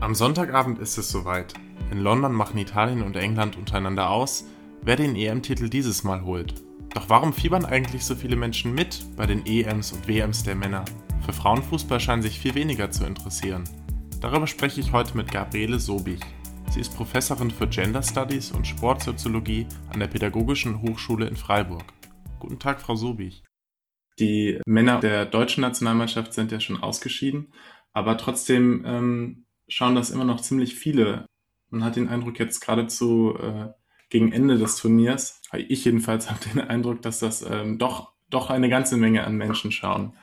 Am Sonntagabend ist es soweit. In London machen Italien und England untereinander aus, wer den EM-Titel dieses Mal holt. Doch warum fiebern eigentlich so viele Menschen mit bei den EMs und WMs der Männer? Für Frauenfußball scheinen sich viel weniger zu interessieren. Darüber spreche ich heute mit Gabriele Sobich. Sie ist Professorin für Gender Studies und Sportsoziologie an der Pädagogischen Hochschule in Freiburg. Guten Tag, Frau Sobich. Die Männer der deutschen Nationalmannschaft sind ja schon ausgeschieden, aber trotzdem ähm, schauen das immer noch ziemlich viele. Man hat den Eindruck jetzt geradezu äh, gegen Ende des Turniers, ich jedenfalls habe den Eindruck, dass das ähm, doch, doch eine ganze Menge an Menschen schauen.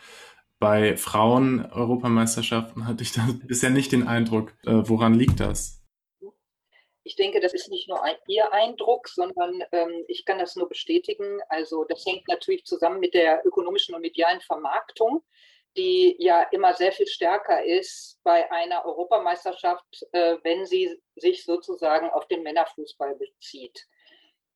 Bei Frauen-Europameisterschaften hatte ich da bisher nicht den Eindruck. Äh, woran liegt das? Ich denke, das ist nicht nur ein, Ihr Eindruck, sondern ähm, ich kann das nur bestätigen. Also das hängt natürlich zusammen mit der ökonomischen und medialen Vermarktung die ja immer sehr viel stärker ist bei einer Europameisterschaft, äh, wenn sie sich sozusagen auf den Männerfußball bezieht.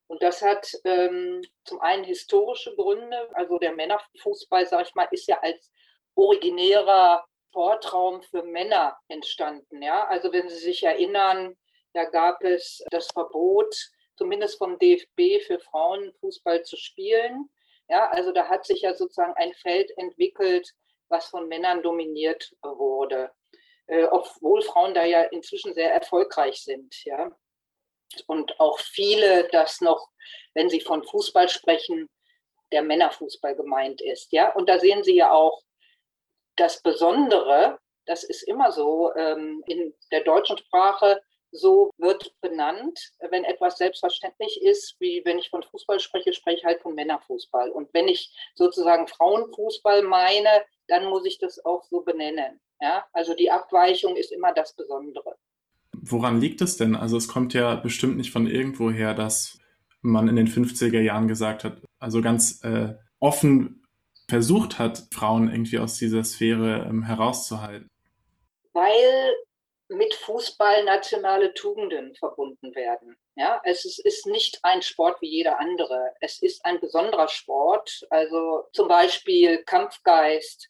Und das hat ähm, zum einen historische Gründe. Also der Männerfußball, sage ich mal, ist ja als originärer Sportraum für Männer entstanden. Ja? Also wenn Sie sich erinnern, da gab es das Verbot, zumindest vom DFB, für Frauen Fußball zu spielen. Ja, also da hat sich ja sozusagen ein Feld entwickelt, was von Männern dominiert wurde. Äh, obwohl Frauen da ja inzwischen sehr erfolgreich sind, ja. Und auch viele das noch, wenn sie von Fußball sprechen, der Männerfußball gemeint ist, ja. Und da sehen Sie ja auch das Besondere, das ist immer so ähm, in der deutschen Sprache, so wird benannt, wenn etwas selbstverständlich ist, wie wenn ich von Fußball spreche, spreche ich halt von Männerfußball. Und wenn ich sozusagen Frauenfußball meine, dann muss ich das auch so benennen. Ja? Also die Abweichung ist immer das Besondere. Woran liegt es denn? Also es kommt ja bestimmt nicht von irgendwo her, dass man in den 50er Jahren gesagt hat, also ganz äh, offen versucht hat, Frauen irgendwie aus dieser Sphäre ähm, herauszuhalten. Weil mit Fußball nationale Tugenden verbunden werden. Ja, es ist, ist, nicht ein Sport wie jeder andere. Es ist ein besonderer Sport. Also zum Beispiel Kampfgeist,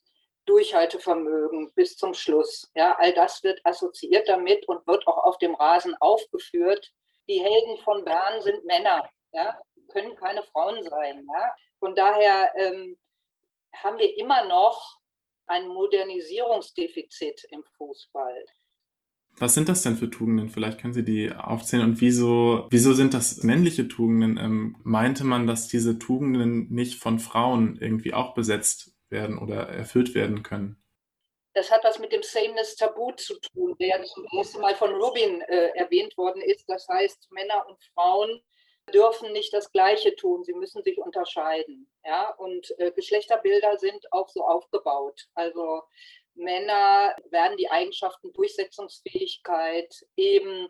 Durchhaltevermögen bis zum Schluss. Ja, all das wird assoziiert damit und wird auch auf dem Rasen aufgeführt. Die Helden von Bern sind Männer, ja, können keine Frauen sein. Ja. Von daher ähm, haben wir immer noch ein Modernisierungsdefizit im Fußball. Was sind das denn für Tugenden? Vielleicht können Sie die aufzählen. Und wieso, wieso sind das männliche Tugenden? Ähm, meinte man, dass diese Tugenden nicht von Frauen irgendwie auch besetzt werden oder erfüllt werden können. Das hat was mit dem Sameness-Tabu zu tun, der zum ersten Mal von Rubin äh, erwähnt worden ist. Das heißt, Männer und Frauen dürfen nicht das Gleiche tun, sie müssen sich unterscheiden. Ja? Und äh, Geschlechterbilder sind auch so aufgebaut. Also Männer werden die Eigenschaften Durchsetzungsfähigkeit, eben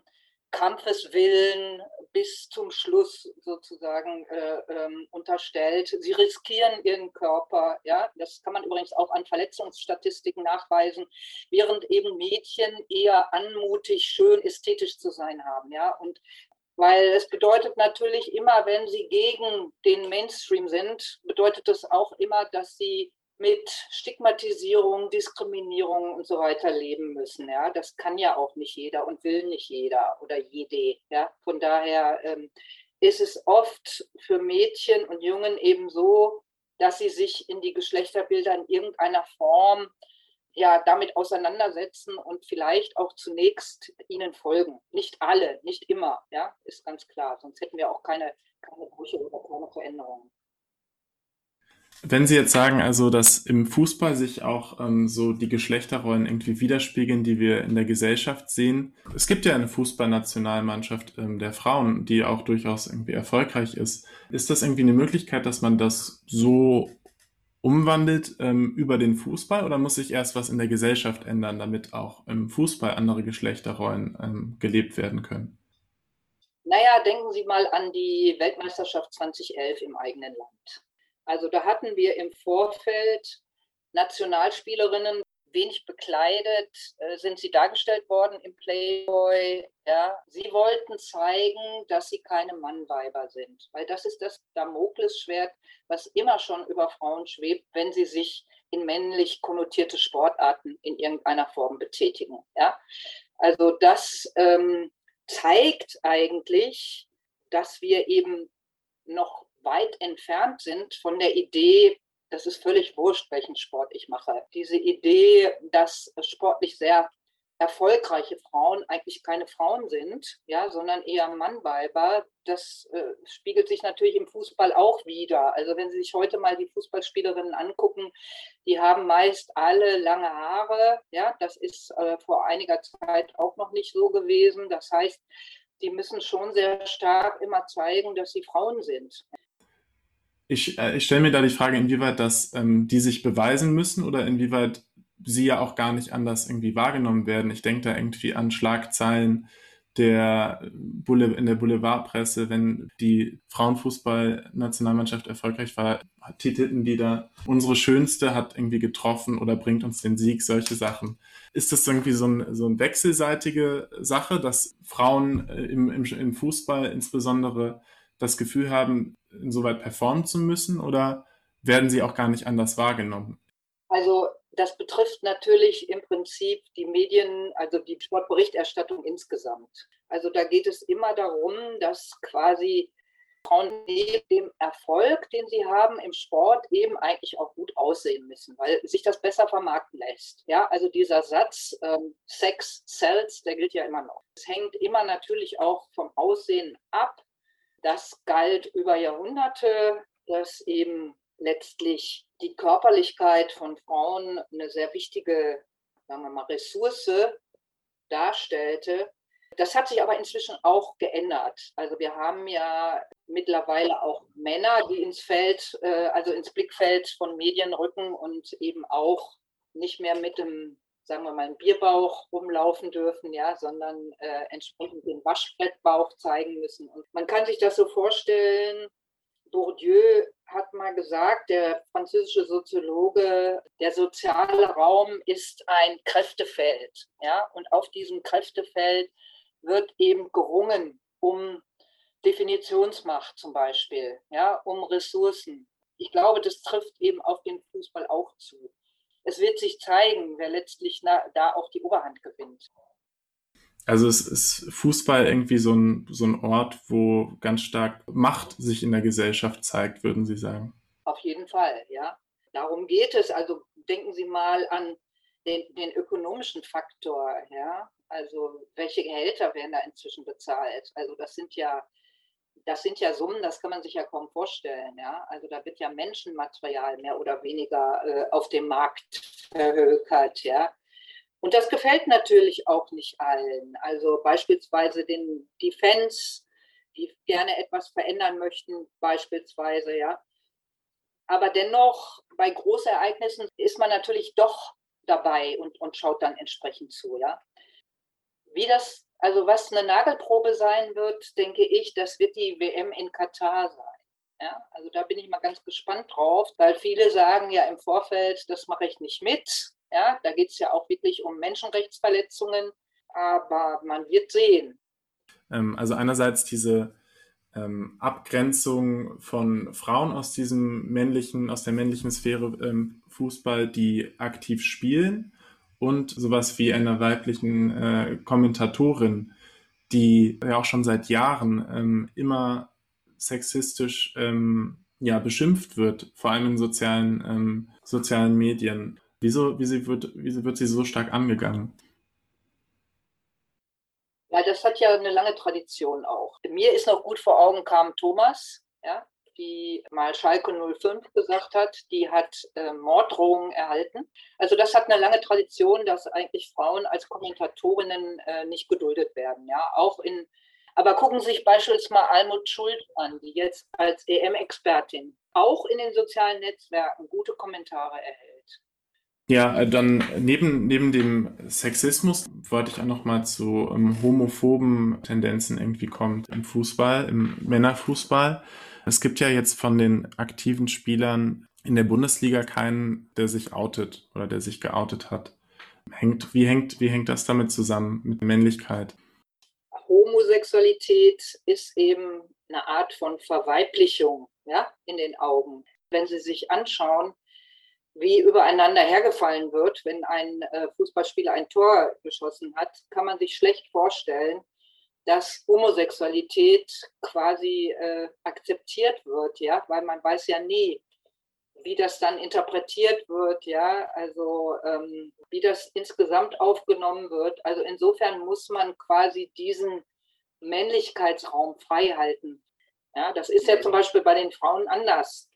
Kampfeswillen bis zum Schluss sozusagen äh, ähm, unterstellt. Sie riskieren ihren Körper, ja, das kann man übrigens auch an Verletzungsstatistiken nachweisen, während eben Mädchen eher anmutig, schön, ästhetisch zu sein haben, ja, und weil es bedeutet natürlich immer, wenn sie gegen den Mainstream sind, bedeutet das auch immer, dass sie mit Stigmatisierung, Diskriminierung und so weiter leben müssen. Ja, das kann ja auch nicht jeder und will nicht jeder oder jede. Ja, von daher ähm, ist es oft für Mädchen und Jungen eben so, dass sie sich in die Geschlechterbilder in irgendeiner Form ja damit auseinandersetzen und vielleicht auch zunächst ihnen folgen. Nicht alle, nicht immer, ja, ist ganz klar. Sonst hätten wir auch keine, keine Brüche oder keine Veränderungen. Wenn Sie jetzt sagen, also, dass im Fußball sich auch ähm, so die Geschlechterrollen irgendwie widerspiegeln, die wir in der Gesellschaft sehen. Es gibt ja eine Fußballnationalmannschaft ähm, der Frauen, die auch durchaus irgendwie erfolgreich ist. Ist das irgendwie eine Möglichkeit, dass man das so umwandelt ähm, über den Fußball oder muss sich erst was in der Gesellschaft ändern, damit auch im Fußball andere Geschlechterrollen ähm, gelebt werden können? Naja, denken Sie mal an die Weltmeisterschaft 2011 im eigenen Land. Also da hatten wir im Vorfeld Nationalspielerinnen wenig bekleidet, äh, sind sie dargestellt worden im Playboy. Ja. Sie wollten zeigen, dass sie keine Mannweiber sind, weil das ist das Damoklesschwert, was immer schon über Frauen schwebt, wenn sie sich in männlich konnotierte Sportarten in irgendeiner Form betätigen. Ja. Also das ähm, zeigt eigentlich, dass wir eben noch weit entfernt sind von der Idee, das ist völlig wurscht, welchen Sport ich mache. Diese Idee, dass sportlich sehr erfolgreiche Frauen eigentlich keine Frauen sind, ja, sondern eher Mannweiber. Das äh, spiegelt sich natürlich im Fußball auch wieder. Also wenn Sie sich heute mal die Fußballspielerinnen angucken, die haben meist alle lange Haare. Ja, das ist äh, vor einiger Zeit auch noch nicht so gewesen. Das heißt, die müssen schon sehr stark immer zeigen, dass sie Frauen sind. Ich, äh, ich stelle mir da die Frage, inwieweit das ähm, die sich beweisen müssen oder inwieweit sie ja auch gar nicht anders irgendwie wahrgenommen werden. Ich denke da irgendwie an Schlagzeilen der Boule in der Boulevardpresse, wenn die Frauenfußball-Nationalmannschaft erfolgreich war, titelten die da, unsere Schönste hat irgendwie getroffen oder bringt uns den Sieg, solche Sachen. Ist das irgendwie so, ein, so eine wechselseitige Sache, dass Frauen äh, im, im, im Fußball insbesondere das Gefühl haben, insoweit performen zu müssen oder werden sie auch gar nicht anders wahrgenommen? Also das betrifft natürlich im Prinzip die Medien, also die Sportberichterstattung insgesamt. Also da geht es immer darum, dass quasi Frauen neben dem Erfolg, den sie haben im Sport, eben eigentlich auch gut aussehen müssen, weil sich das besser vermarkten lässt. Ja, also dieser Satz ähm, Sex sells, der gilt ja immer noch. Es hängt immer natürlich auch vom Aussehen ab. Das galt über Jahrhunderte, dass eben letztlich die Körperlichkeit von Frauen eine sehr wichtige, sagen wir mal, Ressource darstellte. Das hat sich aber inzwischen auch geändert. Also wir haben ja mittlerweile auch Männer, die ins Feld, äh, also ins Blickfeld von Medien rücken und eben auch nicht mehr mit dem, sagen wir mal, einem Bierbauch rumlaufen dürfen, ja, sondern äh, entsprechend den Waschbrettbauch zeigen müssen. Und man kann sich das so vorstellen, Bourdieu hat mal gesagt, der französische Soziologe, der soziale Raum ist ein Kräftefeld. Ja? Und auf diesem Kräftefeld wird eben gerungen um Definitionsmacht zum Beispiel, ja, um Ressourcen. Ich glaube, das trifft eben auf den Fußball auch zu. Es wird sich zeigen, wer letztlich da auch die Oberhand gewinnt. Also es ist Fußball irgendwie so ein, so ein Ort, wo ganz stark Macht sich in der Gesellschaft zeigt, würden Sie sagen? Auf jeden Fall, ja. Darum geht es. Also denken Sie mal an den, den ökonomischen Faktor, ja. Also welche Gehälter werden da inzwischen bezahlt? Also das sind ja, das sind ja Summen, das kann man sich ja kaum vorstellen, ja. Also da wird ja Menschenmaterial mehr oder weniger äh, auf dem Markt verhökert, ja. Und das gefällt natürlich auch nicht allen. Also beispielsweise den, die Fans, die gerne etwas verändern möchten, beispielsweise, ja. Aber dennoch, bei Großereignissen ist man natürlich doch dabei und, und schaut dann entsprechend zu, ja. Wie das, also was eine Nagelprobe sein wird, denke ich, das wird die WM in Katar sein. Ja, also da bin ich mal ganz gespannt drauf, weil viele sagen ja im Vorfeld, das mache ich nicht mit. Ja, da geht es ja auch wirklich um Menschenrechtsverletzungen, aber man wird sehen. Ähm, also einerseits diese ähm, Abgrenzung von Frauen aus diesem männlichen, aus der männlichen Sphäre ähm, Fußball, die aktiv spielen und sowas wie einer weiblichen äh, Kommentatorin, die ja auch schon seit Jahren ähm, immer sexistisch ähm, ja, beschimpft wird, vor allem in sozialen, ähm, sozialen Medien. Wieso, wieso, wird, wieso wird sie so stark angegangen? Ja, das hat ja eine lange Tradition auch. Mir ist noch gut vor Augen kam Thomas, ja, die mal Schalke 05 gesagt hat, die hat äh, Morddrohungen erhalten. Also das hat eine lange Tradition, dass eigentlich Frauen als Kommentatorinnen äh, nicht geduldet werden. Ja, auch in, aber gucken Sie sich beispielsweise mal Almut Schuld an, die jetzt als EM-Expertin auch in den sozialen Netzwerken gute Kommentare erhält. Ja, äh, dann neben, neben dem Sexismus wollte ich auch noch mal zu ähm, homophoben Tendenzen irgendwie kommen im Fußball, im Männerfußball. Es gibt ja jetzt von den aktiven Spielern in der Bundesliga keinen, der sich outet oder der sich geoutet hat. Hängt, wie, hängt, wie hängt das damit zusammen mit Männlichkeit? Homosexualität ist eben eine Art von Verweiblichung ja, in den Augen. Wenn Sie sich anschauen, wie übereinander hergefallen wird, wenn ein äh, Fußballspieler ein Tor geschossen hat, kann man sich schlecht vorstellen, dass Homosexualität quasi äh, akzeptiert wird, ja, weil man weiß ja nie, wie das dann interpretiert wird, ja, also ähm, wie das insgesamt aufgenommen wird. Also insofern muss man quasi diesen Männlichkeitsraum frei halten. Ja, das ist ja zum Beispiel bei den Frauen anders.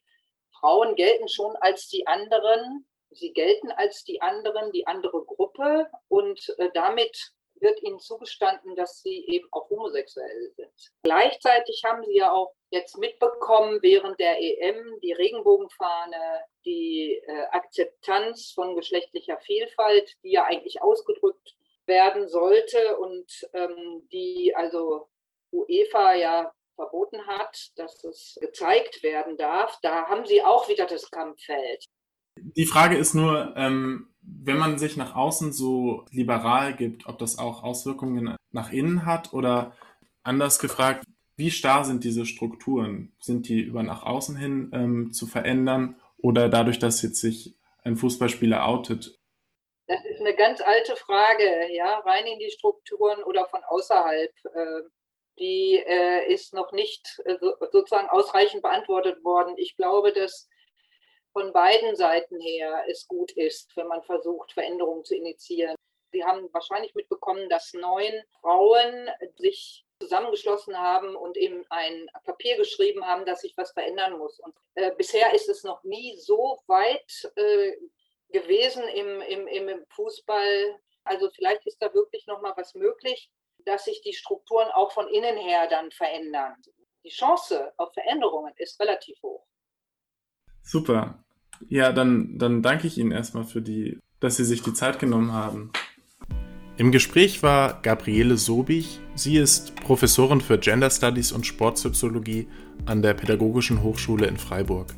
Frauen gelten schon als die anderen, sie gelten als die anderen, die andere Gruppe und äh, damit wird ihnen zugestanden, dass sie eben auch homosexuell sind. Gleichzeitig haben sie ja auch jetzt mitbekommen während der EM die Regenbogenfahne, die äh, Akzeptanz von geschlechtlicher Vielfalt, die ja eigentlich ausgedrückt werden sollte und ähm, die also UEFA ja verboten hat, dass es gezeigt werden darf. Da haben sie auch wieder das Kampffeld. Die Frage ist nur, ähm, wenn man sich nach außen so liberal gibt, ob das auch Auswirkungen nach innen hat oder anders gefragt, wie starr sind diese Strukturen? Sind die über nach außen hin ähm, zu verändern oder dadurch, dass jetzt sich ein Fußballspieler outet? Das ist eine ganz alte Frage, ja, rein in die Strukturen oder von außerhalb. Äh, die äh, ist noch nicht äh, sozusagen ausreichend beantwortet worden. Ich glaube, dass von beiden Seiten her es gut ist, wenn man versucht, Veränderungen zu initiieren. Sie haben wahrscheinlich mitbekommen, dass neun Frauen sich zusammengeschlossen haben und eben ein Papier geschrieben haben, dass sich was verändern muss. Und äh, bisher ist es noch nie so weit äh, gewesen im, im, im Fußball. Also vielleicht ist da wirklich noch mal was möglich, dass sich die Strukturen auch von innen her dann verändern. Die Chance auf Veränderungen ist relativ hoch. Super. Ja, dann, dann danke ich Ihnen erstmal für die, dass Sie sich die Zeit genommen haben. Im Gespräch war Gabriele Sobich. Sie ist Professorin für Gender Studies und Sportsoziologie an der Pädagogischen Hochschule in Freiburg.